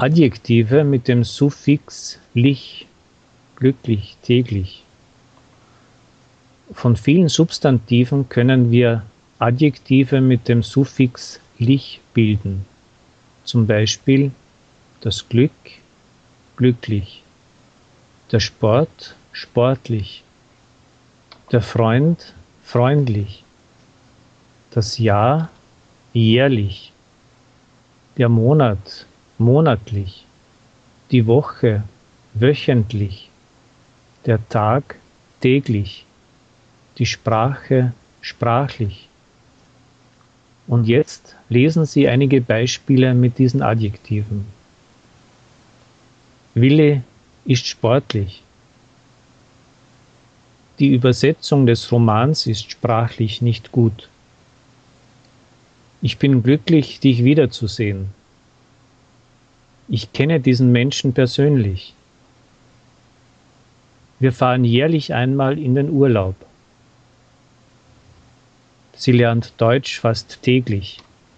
Adjektive mit dem Suffix lich, glücklich, täglich. Von vielen Substantiven können wir Adjektive mit dem Suffix lich bilden. Zum Beispiel das Glück, glücklich, der Sport, sportlich, der Freund, freundlich, das Jahr, jährlich, der Monat, monatlich, die Woche wöchentlich, der Tag täglich, die Sprache sprachlich. Und jetzt lesen Sie einige Beispiele mit diesen Adjektiven. Wille ist sportlich. Die Übersetzung des Romans ist sprachlich nicht gut. Ich bin glücklich, dich wiederzusehen. Ich kenne diesen Menschen persönlich. Wir fahren jährlich einmal in den Urlaub. Sie lernt Deutsch fast täglich.